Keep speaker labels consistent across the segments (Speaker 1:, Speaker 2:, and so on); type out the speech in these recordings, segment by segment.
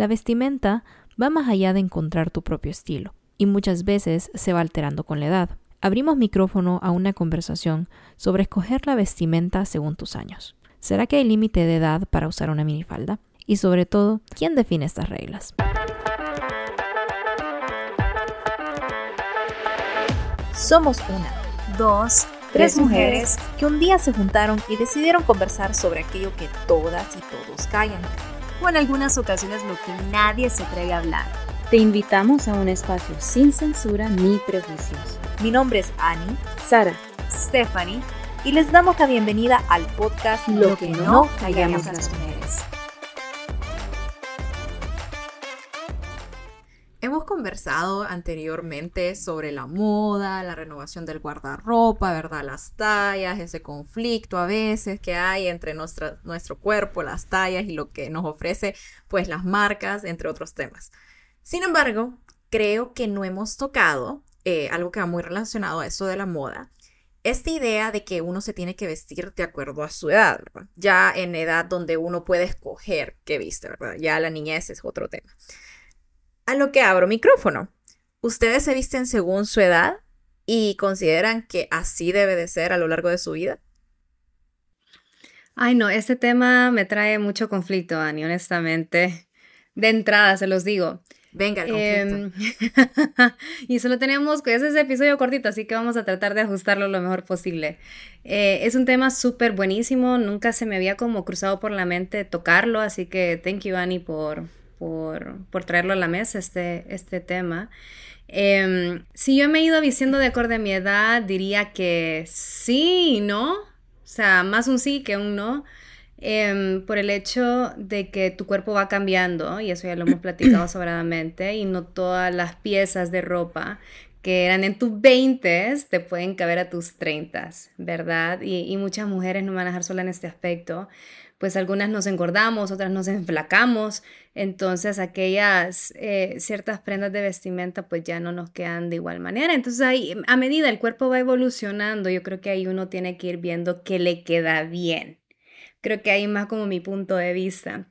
Speaker 1: La vestimenta va más allá de encontrar tu propio estilo y muchas veces se va alterando con la edad. Abrimos micrófono a una conversación sobre escoger la vestimenta según tus años. ¿Será que hay límite de edad para usar una minifalda? Y sobre todo, ¿quién define estas reglas? Somos una, dos, tres mujeres que un día se juntaron y decidieron conversar sobre aquello que todas y todos callan.
Speaker 2: O en algunas ocasiones lo que nadie se atreve a hablar.
Speaker 3: Te invitamos a un espacio sin censura ni prejuicios.
Speaker 1: Mi nombre es Annie,
Speaker 3: Sara,
Speaker 2: Stephanie,
Speaker 1: y les damos la bienvenida al podcast
Speaker 2: Lo, que, no callamos las mujeres.
Speaker 1: Conversado anteriormente sobre la moda, la renovación del guardarropa, ¿verdad? Las tallas, ese conflicto a veces que hay entre nuestra, nuestro cuerpo, las tallas y lo que nos ofrece pues las marcas, entre otros temas. Sin embargo, creo que no hemos tocado eh, algo que va muy relacionado a eso de la moda, esta idea de que uno se tiene que vestir de acuerdo a su edad. Ya en edad donde uno puede escoger qué viste, ¿verdad? Ya la niñez es otro tema a lo que abro micrófono. ¿Ustedes se visten según su edad y consideran que así debe de ser a lo largo de su vida?
Speaker 3: Ay, no, este tema me trae mucho conflicto, Ani, honestamente. De entrada, se los digo.
Speaker 1: Venga, el conflicto.
Speaker 3: Em, y solo tenemos, ese es episodio cortito, así que vamos a tratar de ajustarlo lo mejor posible. Eh, es un tema súper buenísimo, nunca se me había como cruzado por la mente tocarlo, así que thank you, Annie, por, por, traerlo a la mesa, este, este tema. Em, si yo me he ido diciendo de acuerdo a mi edad, diría que sí y no. O sea, más un sí que un no. Em, por el hecho de que tu cuerpo va cambiando, y eso ya lo hemos platicado sobradamente, y no todas las piezas de ropa que eran en tus 20 te pueden caber a tus 30, ¿verdad? Y, y, muchas mujeres no van a dejar sola en este aspecto pues algunas nos engordamos, otras nos enflacamos, entonces aquellas eh, ciertas prendas de vestimenta pues ya no nos quedan de igual manera. Entonces ahí, a medida el cuerpo va evolucionando, yo creo que ahí uno tiene que ir viendo qué le queda bien. Creo que ahí más como mi punto de vista.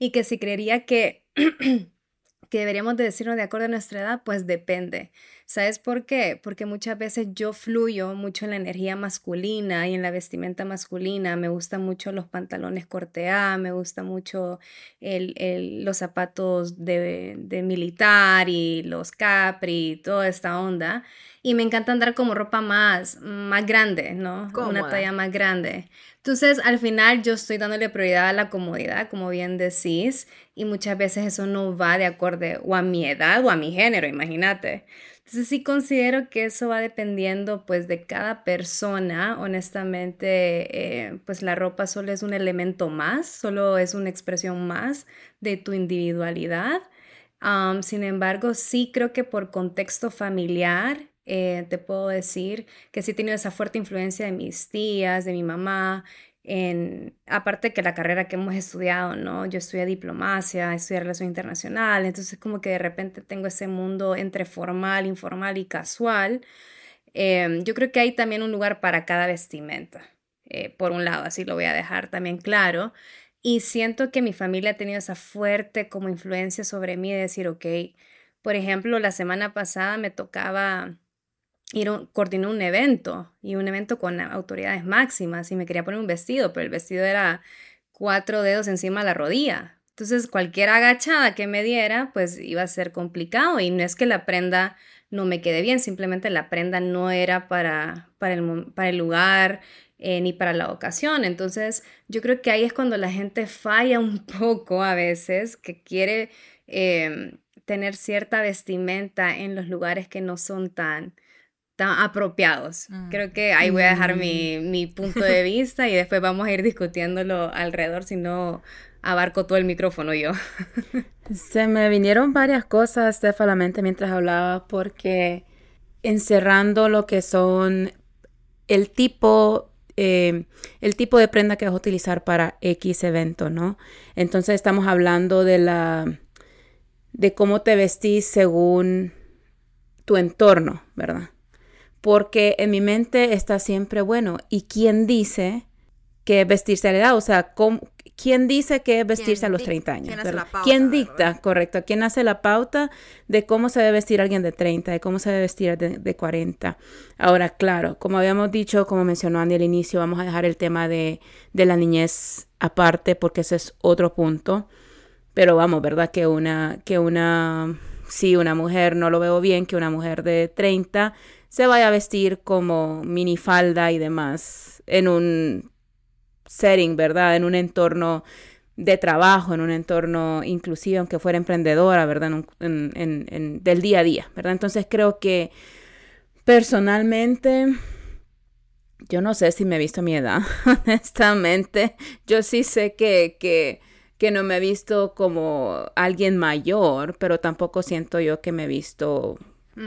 Speaker 3: Y que si creería que, que deberíamos de decirnos de acuerdo a nuestra edad, pues depende. ¿Sabes por qué? Porque muchas veces yo fluyo mucho en la energía masculina y en la vestimenta masculina. Me gustan mucho los pantalones corte A, me gusta mucho el, los zapatos de, de, militar y los capri, toda esta onda. Y me encanta andar como ropa más, más grande, ¿no? Una talla más grande. Entonces, al final yo estoy dándole prioridad a la comodidad, como bien decís, y muchas veces eso no va de acuerdo o a mi edad o a mi género, imagínate. Entonces sí considero que eso va dependiendo pues de cada persona. Honestamente, eh, pues la ropa solo es un elemento más, solo es una expresión más de tu individualidad. sin embargo, sí creo que por contexto familiar eh, te puedo decir que sí he tenido esa fuerte influencia de mis tías, de mi mamá, en, aparte que la carrera que hemos estudiado, ¿no? Yo estudié diplomacia, estudié relación internacional, entonces como que de repente tengo ese mundo entre formal, informal y casual. Em, yo creo que hay también un lugar para cada vestimenta, eh, por un lado, así lo voy a dejar también claro. Y siento que mi familia ha tenido esa fuerte como influencia sobre mí de decir, ok, por ejemplo, la semana pasada me tocaba ir coordiné un evento y un evento con autoridades máximas y me quería poner un vestido, pero el vestido era cuatro dedos encima de la rodilla. Entonces cualquier agachada que me diera pues iba a ser complicado y no es que la prenda no me quede bien, simplemente la prenda no era para, para el lugar eh, ni para la ocasión. Entonces yo creo que ahí es cuando la gente falla un poco a veces, que quiere em, tener cierta vestimenta en los lugares que no son tan tan apropiados. Mm. Creo que ahí voy a dejar mi, mm. mi, punto de vista y después vamos a ir discutiéndolo alrededor, si no abarco todo el micrófono yo.
Speaker 4: Se me vinieron varias cosas, Steph, a la mente mientras hablaba, porque encerrando lo que son el tipo, eh, el tipo de prenda que vas a utilizar para X evento, ¿no? Entonces estamos hablando de la, de cómo te vestís según tu entorno, ¿verdad? Porque en mi mente está siempre bueno. ¿Y quién dice que es vestirse a la edad, o sea, ¿quién dice que es vestirse a los 30 años? ¿Quién, ¿Quién dicta, correcto? ¿Quién hace la pauta de cómo se debe vestir alguien de 30, de cómo se debe vestir de, de 40? Ahora, claro, como habíamos dicho, como mencionó Andy al inicio, vamos a dejar el tema de, de la niñez aparte porque ese es otro punto. Pero vamos, ¿verdad? Que una, que una, sí, una mujer, no lo veo bien, que una mujer de 30 se vaya a vestir como minifalda y demás en un setting, ¿verdad? En un entorno de trabajo, en un entorno inclusive, aunque fuera emprendedora, ¿verdad? En, en, del día a día, ¿verdad? Entonces creo que personalmente, yo no sé si me he visto a mi edad, honestamente. Yo sí sé que, que, que no me he visto como alguien mayor, pero tampoco siento yo que me he visto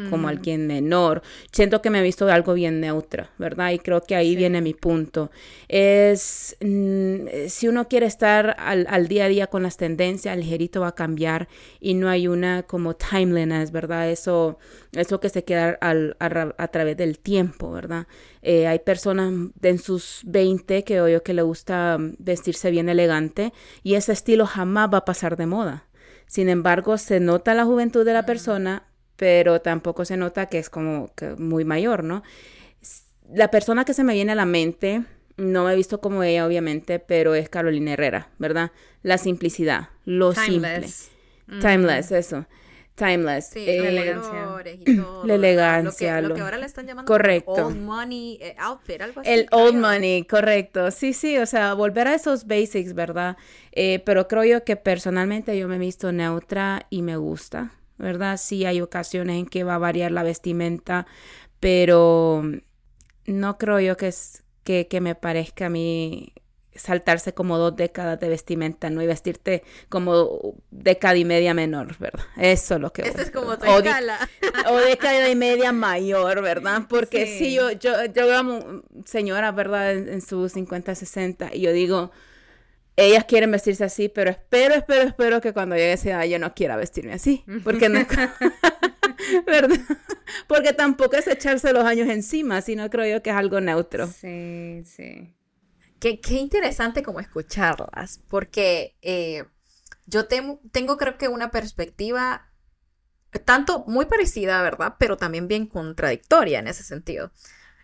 Speaker 4: como alguien menor. Siento que me he visto algo bien neutra, ¿verdad? Y creo que ahí viene mi punto. Es, mm, si uno quiere estar al, día a día con las tendencias, el ligerito va a cambiar y no hay una como timeliness, ¿verdad? Eso, eso que se queda al, a, través del tiempo, ¿verdad? Eh, hay personas en sus 20 que oyo que le gusta vestirse bien elegante y ese estilo jamás va a pasar de moda. Sin embargo, se nota la juventud de la persona, pero tampoco se nota que es como que muy mayor, ¿no? La persona que se me viene a la mente, no me he visto como ella, obviamente, pero es Carolina Herrera, ¿verdad? La simplicidad, lo Timeless. simple. Timeless, eso. Timeless.
Speaker 1: Sí, la eh, elegancia.
Speaker 4: la elegancia.
Speaker 1: Lo que, ahora le están llamando
Speaker 4: correcto.
Speaker 1: old money eh, outfit, algo así.
Speaker 4: El old money, correcto. Sí, sí, o sea, volver a esos basics, ¿verdad? Eh, pero creo yo que personalmente yo me he visto neutra y me gusta. ¿Verdad? Sí hay ocasiones en que va a variar la vestimenta, pero no creo yo que, es, que, que me parezca a mí saltarse como dos décadas de vestimenta, ¿no? Y vestirte como década y media menor, ¿verdad? Eso es lo que...
Speaker 1: Es como tu
Speaker 4: o,
Speaker 1: escala.
Speaker 4: o década y media mayor, ¿verdad? Porque sí, yo, yo, yo veo señora, ¿verdad? En, en sus 50, 60, y yo digo, ellas quieren vestirse así, pero espero, espero, espero que cuando llegue esa edad yo no quiera vestirme así. Porque no, ¿verdad? Porque tampoco es echarse los años encima, sino creo yo que es algo neutro.
Speaker 3: Sí, sí.
Speaker 1: Qué, qué interesante como escucharlas, porque eh, yo tengo creo que una perspectiva tanto muy parecida, ¿verdad? Pero también bien contradictoria en ese sentido.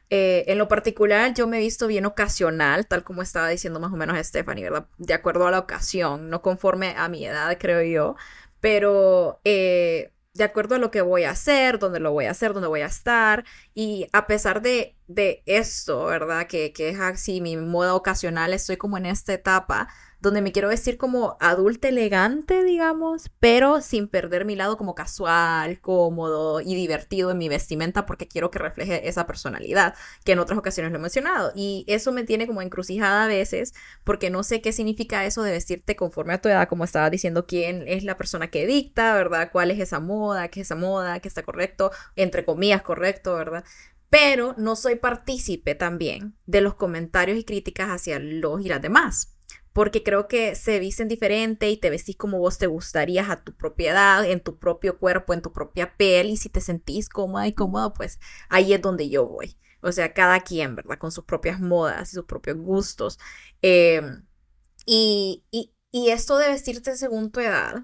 Speaker 1: Eh, en lo particular, yo me he visto bien ocasional, tal como estaba diciendo más o menos Stephanie, ¿verdad? De acuerdo a la ocasión, no conforme a mi edad, creo yo, pero eh, de acuerdo a lo que voy a hacer, dónde lo voy a hacer, dónde voy a estar. Y a pesar de, de esto, ¿verdad? Que, que es así mi moda ocasional, estoy como en esta etapa donde me quiero vestir como adulta elegante, digamos, pero sin perder mi lado como casual, cómodo y divertido en mi vestimenta porque quiero que refleje esa personalidad que en otras ocasiones lo he mencionado. Y eso me tiene como encrucijada a veces porque no sé qué significa eso de vestirte conforme a tu edad, como estaba diciendo, quién es la persona que dicta, ¿verdad? ¿Cuál es esa moda? ¿Qué es esa moda? ¿Qué está correcto? Entre comillas, correcto, ¿verdad? Pero no soy partícipe también de los comentarios y críticas hacia los y las demás porque creo que se visten diferente y te vestís como vos te gustarías a tu propiedad, en tu propio cuerpo, en tu propia piel, y si te sentís cómoda y cómodo, pues ahí es donde yo voy. O sea, cada quien, ¿verdad? Con sus propias modas y sus propios gustos. Y, y esto de vestirte según tu edad,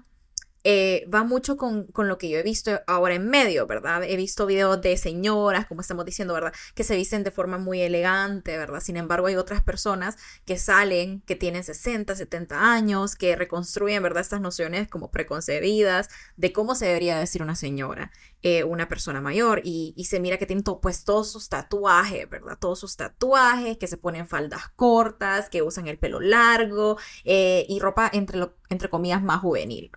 Speaker 1: eh, va mucho con, con, lo que yo he visto ahora en medio, ¿verdad? He visto videos de señoras, como estamos diciendo, ¿verdad? Que se visten de forma muy elegante, ¿verdad? Sin embargo, hay otras personas que salen, que tienen 60, 70 años, que reconstruyen, ¿verdad? Estas nociones como preconcebidas de cómo se debería decir una señora. Eh, una persona mayor y, se mira que tiene pues todos sus tatuajes, ¿verdad? Todos sus tatuajes, que se ponen faldas cortas, que usan el pelo largo eh, y ropa entre, entre comillas más juvenil.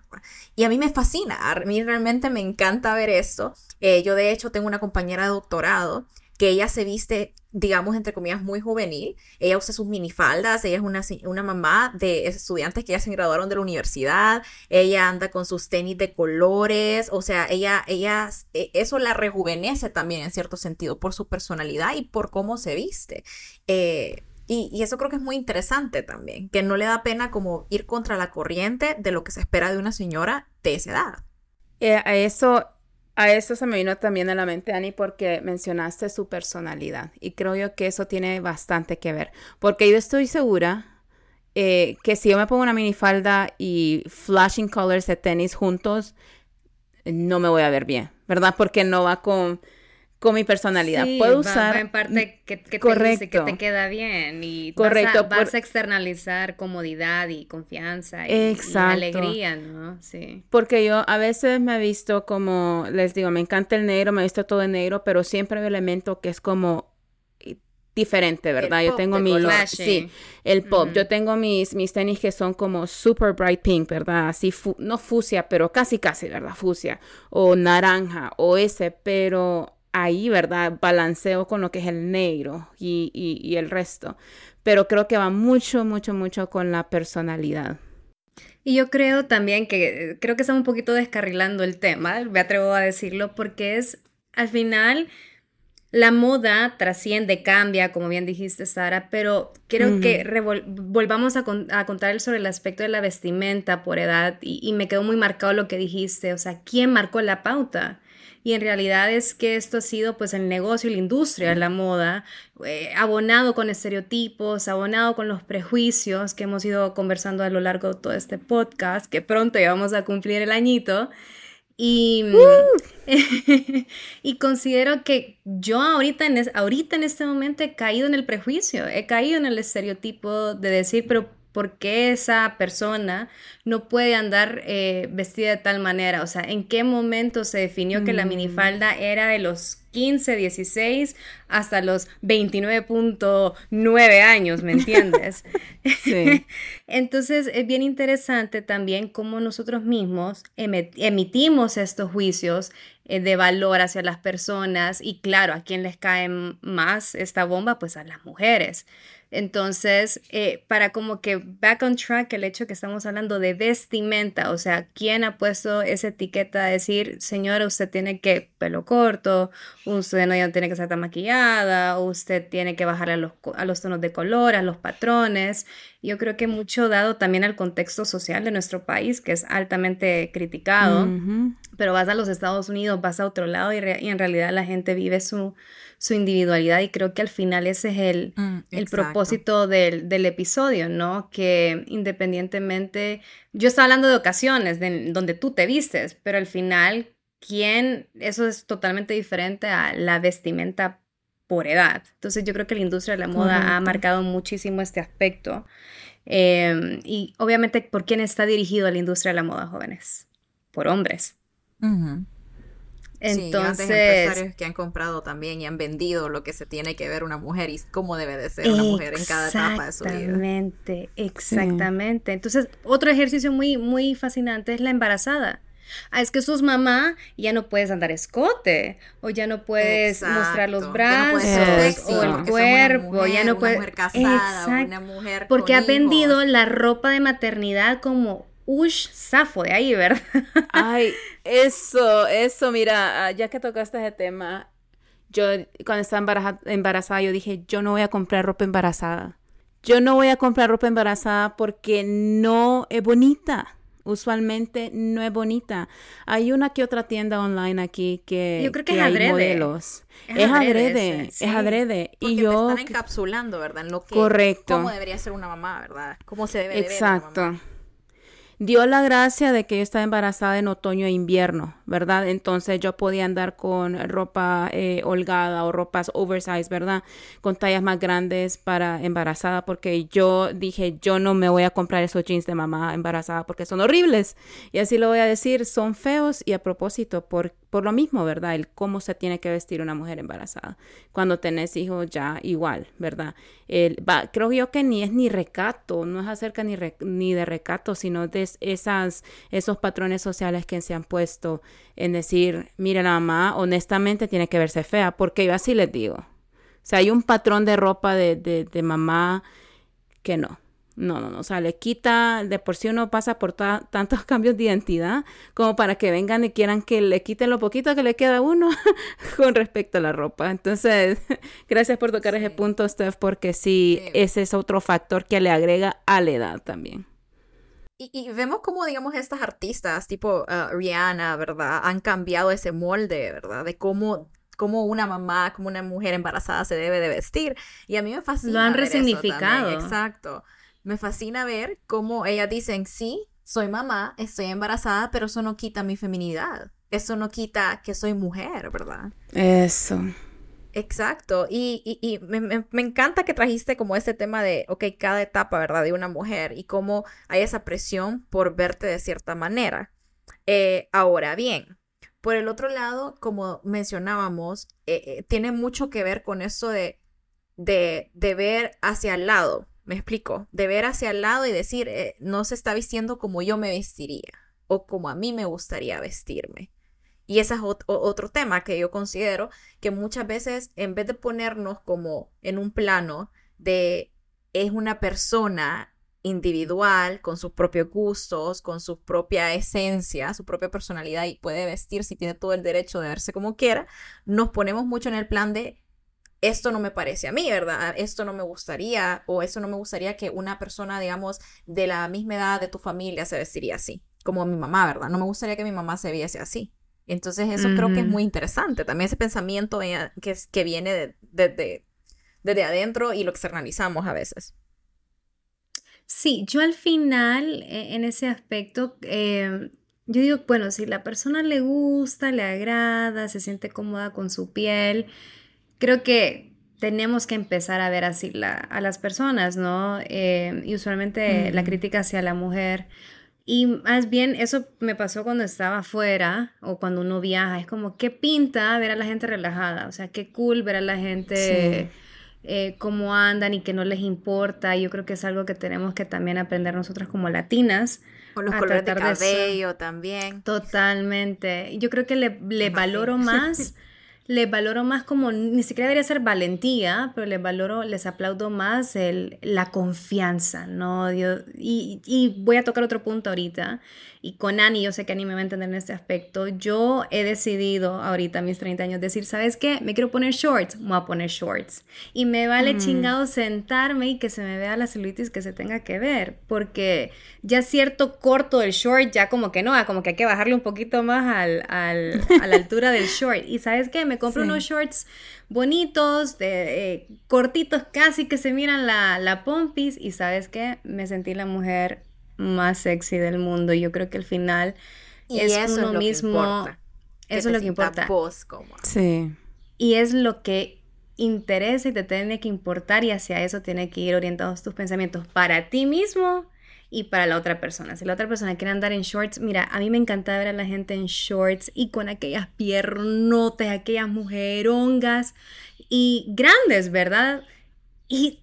Speaker 1: Y a mí me fascina, a mí realmente me encanta ver esto. Eh, yo de hecho tengo una compañera de doctorado que ella se viste, digamos, entre comillas, muy juvenil. Ella usa sus minifaldas, ella es una, una mamá de estudiantes que ya se graduaron de la universidad, ella anda con sus tenis de colores, o sea, ella, ella, e, eso la rejuvenece también en cierto sentido por su personalidad y por cómo se viste. Eh, y, y, eso creo que es muy interesante también, que no le da pena como ir contra la corriente de lo que se espera de una señora de esa edad.
Speaker 4: Eh, a eso A eso se me vino también a la mente, Ani, porque mencionaste su personalidad. Y creo yo que eso tiene bastante que ver. Porque yo estoy segura eh, que si yo me pongo una minifalda y flashing colors de tenis juntos, no me voy a ver bien, ¿verdad? Porque no va con, con mi personalidad. Puedo usar.
Speaker 3: Va en parte que, que correcto. Te que te queda bien y
Speaker 4: correcto,
Speaker 3: vas, a, externalizar comodidad y confianza y, alegría, ¿no? Sí.
Speaker 4: Porque yo a veces me he visto como, les digo, me encanta el negro, me he visto todo en negro, pero siempre hay un elemento que es como diferente, ¿verdad? yo tengo mi sí, el pop. Yo tengo mis mis tenis que son como super bright pink, ¿verdad? Así no fucsia, pero casi casi, ¿verdad? Fucsia o naranja o ese, pero ahí, ¿verdad? Balanceo con lo que es el negro y, y, el resto. Pero creo que va mucho, mucho, mucho con la personalidad.
Speaker 3: Y yo creo también que creo que estamos un poquito descarrilando el tema, me atrevo a decirlo, porque es al final la moda trasciende, cambia, como bien dijiste, Sara, pero quiero que volvamos a, contar sobre el aspecto de la vestimenta por edad y, y, me quedó muy marcado lo que dijiste, o sea, ¿quién marcó la pauta? Y en realidad es que esto ha sido pues el negocio y la industria la moda, eh, abonado con estereotipos, abonado con los prejuicios que hemos ido conversando a lo largo de todo este podcast, que pronto ya vamos a cumplir el añito. Y, y considero que yo ahorita en, ahorita en este momento he caído en el prejuicio, he caído en el estereotipo de decir, pero ¿Por qué esa persona no puede andar eh, vestida de tal manera? O sea, ¿en qué momento se definió que la mm. minifalda era de los 15, 16 hasta los 29.9 años, ¿me entiendes? Sí. Entonces es bien interesante también cómo nosotros mismos emitimos estos juicios eh, de valor hacia las personas y claro, ¿a quién les cae más esta bomba? Pues a las mujeres. Entonces, eh, para como que back on track el hecho que estamos hablando de vestimenta, o sea, ¿quién ha puesto esa etiqueta de decir, señora, usted tiene que pelo corto, usted no tiene que estar tan maquillada, usted tiene que bajar a los, a los tonos de color, a los patrones? Yo creo que mucho dado también al contexto social de nuestro país, que es altamente criticado, pero vas a los Estados Unidos, vas a otro lado y en realidad la gente vive su su individualidad y creo que al final ese es el, mm, el propósito del, del, episodio, ¿no? Que independientemente, yo estaba hablando de ocasiones de, donde tú te vistes, pero al final, ¿quién? Eso es totalmente diferente a la vestimenta por edad. Entonces yo creo que la industria de la moda ha marcado muchísimo este aspecto. Em, y obviamente, ¿por quién está dirigido a la industria de la moda, jóvenes? Por hombres.
Speaker 1: Entonces, sí, empresarios que han comprado también y han vendido lo que se tiene que ver una mujer y cómo debe de ser una mujer en cada etapa de su vida.
Speaker 3: Exactamente, exactamente. Entonces, otro ejercicio muy, muy fascinante es la embarazada. Ah, es que sos mamá ya no puedes andar escote, o ya no puedes mostrar los brazos, o el cuerpo, ya no puedes.
Speaker 1: Una mujer casada, una mujer.
Speaker 3: Porque ha vendido la ropa de maternidad como Ush Safo de ahí, ¿verdad?
Speaker 4: Ay, eso, eso, mira, ah, ya que tocaste ese tema, yo cuando estaba embarazada, yo dije, yo no voy a comprar ropa embarazada. Yo no voy a comprar ropa embarazada porque no es bonita. Usualmente no es bonita. Hay una que otra tienda online aquí que,
Speaker 3: yo creo que, es adrede.
Speaker 4: modelos. Es, adrede, es adrede.
Speaker 1: y
Speaker 4: yo
Speaker 1: te están encapsulando, ¿verdad? En lo que
Speaker 4: correcto.
Speaker 1: cómo debería ser una mamá, ¿verdad? Cómo se debe
Speaker 4: Exacto.
Speaker 1: Ver una mamá
Speaker 4: dio la gracia de que yo estaba embarazada en otoño e invierno, ¿verdad? Entonces yo podía andar con ropa eh, holgada o ropas oversize, ¿verdad? Con tallas más grandes para embarazada, porque yo dije, yo no me voy a comprar esos jeans de mamá embarazada porque son horribles. Y así lo voy a decir, son feos y a propósito, por, por lo mismo, ¿verdad? El cómo se tiene que vestir una mujer embarazada. Cuando tenés hijos ya igual, ¿verdad? El, va, creo yo que ni es ni recato, no es acerca ni, ni de recato, sino de esas, esos patrones sociales que se han puesto en decir, mire la mamá, honestamente tiene que verse fea, porque yo así les digo. O sea, hay un patrón de ropa de, de, de mamá que no. No, no, no, o sea, le quita, de por sí uno pasa por tantos cambios de identidad como para que vengan y quieran que le quiten lo poquito que le queda a uno con respecto a la ropa. Entonces, gracias por tocar ese punto, Steph, porque sí, ese es otro factor que le agrega a la edad también.
Speaker 1: y, vemos cómo, digamos, estas artistas, tipo uh, Rihanna, ¿verdad? Han cambiado ese molde, ¿verdad? De cómo, cómo una mamá, como una mujer embarazada se debe de vestir. Y a mí me fascina.
Speaker 3: Lo han resignificado.
Speaker 1: Exacto. Me fascina ver cómo ellas dicen, sí, soy mamá, estoy embarazada, pero eso no quita mi feminidad. Eso no quita que soy mujer, ¿verdad?
Speaker 4: Eso.
Speaker 1: Exacto, y, me, encanta que trajiste como este tema de, ok, cada etapa, ¿verdad? De una mujer y cómo hay esa presión por verte de cierta manera. Eh, ahora bien, por el otro lado, como mencionábamos, eh, eh, tiene mucho que ver con eso de, de, de, ver hacia el lado, me explico, de ver hacia el lado y decir, no se está vistiendo como yo me vestiría o como a mí me gustaría vestirme. Y ese es otro tema que yo considero que muchas veces en vez de ponernos como en un plano de es una persona individual, con sus propios gustos, con su propia esencia, su propia personalidad y puede vestir si tiene todo el derecho de verse como quiera, nos ponemos mucho en el plan de esto no me parece a mí, ¿verdad? Esto no me gustaría o eso no me gustaría que una persona, digamos, de la misma edad de tu familia se vestiría así, como mi mamá, ¿verdad? No me gustaría que mi mamá se viese así. Entonces eso creo que es muy interesante. También ese pensamiento que, que viene de, desde adentro y lo externalizamos a veces.
Speaker 3: Sí, yo al final, e, en ese aspecto, em, yo digo, bueno, si la persona le gusta, le agrada, se siente cómoda con su piel, creo que tenemos que empezar a ver así a las personas, ¿no? Em, y usualmente la crítica hacia la mujer y más bien eso me pasó cuando estaba afuera o cuando uno viaja. Es como, qué pinta ver a la gente relajada. O sea, qué cool ver a la gente eh, cómo andan y que no les importa. Yo creo que es algo que tenemos que también aprender nosotras como latinas.
Speaker 1: O los colores de cabello también.
Speaker 3: Totalmente. Yo creo que le, le valoro más le valoro más como, ni siquiera debería ser valentía, pero les valoro, les aplaudo más el, la confianza, ¿no? y, y, voy a tocar otro punto ahorita, y con Ani, yo sé que Ani me va a entender en este aspecto, yo he decidido ahorita a mis 30 años decir, ¿sabes qué? Me quiero poner shorts, voy a poner shorts. Y me vale mm. chingado sentarme y que se me vea la celulitis que se tenga que ver, porque ya cierto corto del short, ya como que no, como que hay que bajarle un poquito más al, al, a la altura del short. Y ¿sabes qué? Me compro unos shorts bonitos, de, eh, cortitos casi que se miran la, la pompis y ¿sabes qué? Me sentí la mujer más sexy del mundo. Yo creo que al final es uno mismo. eso es lo que importa.
Speaker 4: Sí.
Speaker 3: Y es lo que interesa y te tiene que importar y hacia eso tiene que ir orientados tus pensamientos para ti mismo y para la otra persona. Si la otra persona quiere andar en shorts, mira, a mí me encanta ver a la gente en shorts y con aquellas piernotes, aquellas mujerongas y grandes, ¿verdad? Y,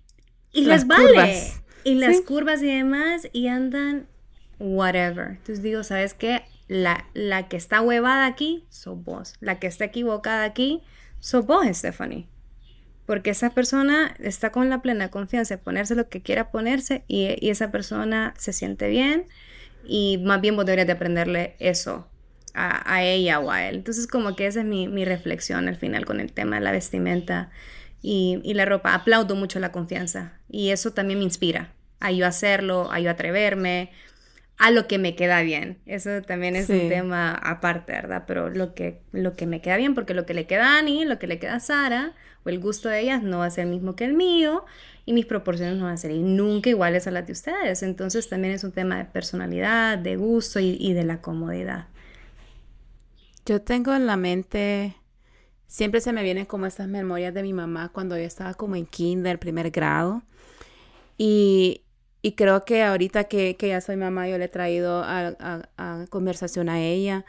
Speaker 3: y les vale. Y las curvas y demás, y andan whatever. Entonces digo, ¿sabes qué? La, la que está huevada aquí, sos vos. La que está equivocada aquí, sos vos, Stephanie. Porque esa persona está con la plena confianza de ponerse lo que quiera ponerse y, esa persona se siente bien y más bien vos deberías de aprenderle eso a, ella o a él. Entonces como que esa es mi, mi reflexión al final con el tema de la vestimenta y, la ropa. Aplaudo mucho la confianza y eso también me inspira a yo hacerlo, a yo atreverme, a lo que me queda bien. Eso también es un tema aparte, ¿verdad? Pero lo que, lo que me queda bien, porque lo que le queda a Ani, lo que le queda a Sara, o el gusto de ellas no va a ser el mismo que el mío, y mis proporciones no van a ser nunca iguales a las de ustedes. Entonces también es un tema de personalidad, de gusto y, y de la comodidad.
Speaker 4: Yo tengo en la mente Siempre se me vienen como estas memorias de mi mamá cuando yo estaba como en kinder, primer grado. Y, creo que ahorita que, ya soy mamá, yo le he traído a, conversación a ella.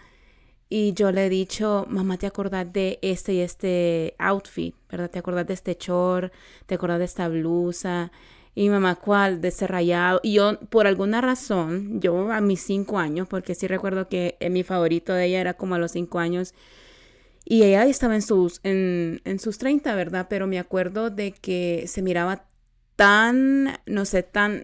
Speaker 4: Y yo le he dicho, mamá, ¿te acordás de este y este outfit? ¿Verdad? ¿Te acordás de este short? ¿Te acordás de esta blusa? Y mamá, ¿cuál? De ese rayado. Y yo, por alguna razón, yo a mis cinco años, porque sí recuerdo que mi favorito de ella era como a los cinco años, y ella estaba en sus, en, en sus 30, ¿verdad? Pero me acuerdo de que se miraba tan, no sé, tan,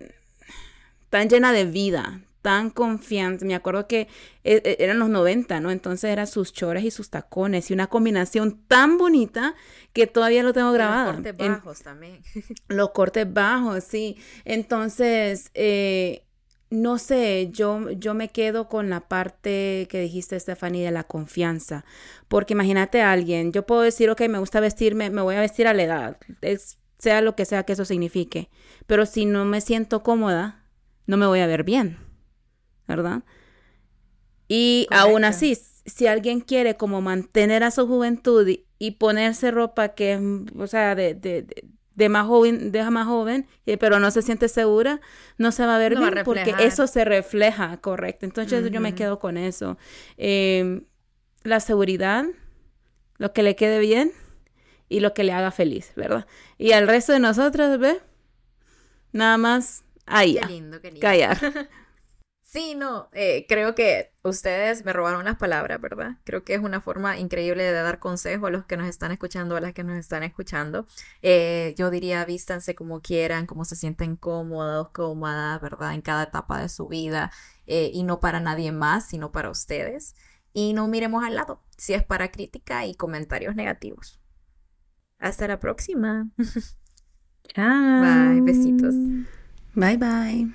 Speaker 4: tan llena de vida, tan confiante. Me acuerdo que e, e, eran los 90, ¿no? Entonces eran sus chores y sus tacones y una combinación tan bonita que todavía lo tengo grabado.
Speaker 1: Los cortes bajos también.
Speaker 4: Los cortes bajos, sí. Entonces, eh, no sé, yo, yo me quedo con la parte que dijiste, Stephanie, de la confianza. Porque imagínate a alguien, yo puedo decir, ok, me gusta vestirme, me voy a vestir a la edad, sea lo que sea que eso signifique. Pero si no me siento cómoda, no me voy a ver bien, ¿verdad? Y aún así, si alguien quiere como mantener a su juventud y, ponerse ropa que, o sea, de, de de más joven, deja más joven, eh, pero no se siente segura, no se va a ver bien porque eso se refleja, correcto. Entonces yo me quedo con eso. Em, la seguridad, lo que le quede bien y lo que le haga feliz, ¿verdad? Y al resto de nosotros, ¿ve? Nada más ahí. Qué lindo, qué lindo. Callar.
Speaker 1: Sí, no, eh, creo que ustedes me robaron las palabras, ¿verdad? Creo que es una forma increíble de dar consejo a los que nos están escuchando, a las que nos están escuchando. Eh, yo diría, vístanse como quieran, como se sienten cómodos, cómodas, ¿verdad? En cada etapa de su vida eh, y no para nadie más, sino para ustedes. Y no miremos al lado, si es para crítica y comentarios negativos. Hasta la próxima.
Speaker 3: Chao.
Speaker 1: Bye, besitos.
Speaker 4: Bye, bye.